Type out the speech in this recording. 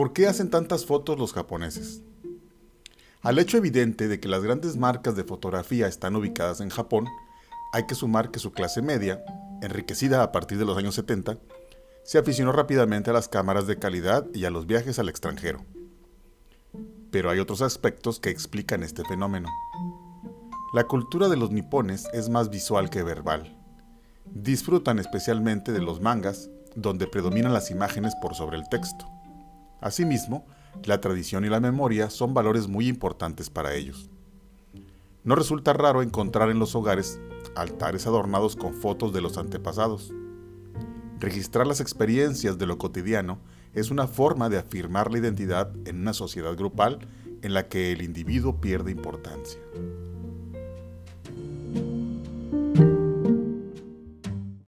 ¿Por qué hacen tantas fotos los japoneses? Al hecho evidente de que las grandes marcas de fotografía están ubicadas en Japón, hay que sumar que su clase media, enriquecida a partir de los años 70, se aficionó rápidamente a las cámaras de calidad y a los viajes al extranjero. Pero hay otros aspectos que explican este fenómeno. La cultura de los nipones es más visual que verbal. Disfrutan especialmente de los mangas, donde predominan las imágenes por sobre el texto. Asimismo, la tradición y la memoria son valores muy importantes para ellos. No resulta raro encontrar en los hogares altares adornados con fotos de los antepasados. Registrar las experiencias de lo cotidiano es una forma de afirmar la identidad en una sociedad grupal en la que el individuo pierde importancia.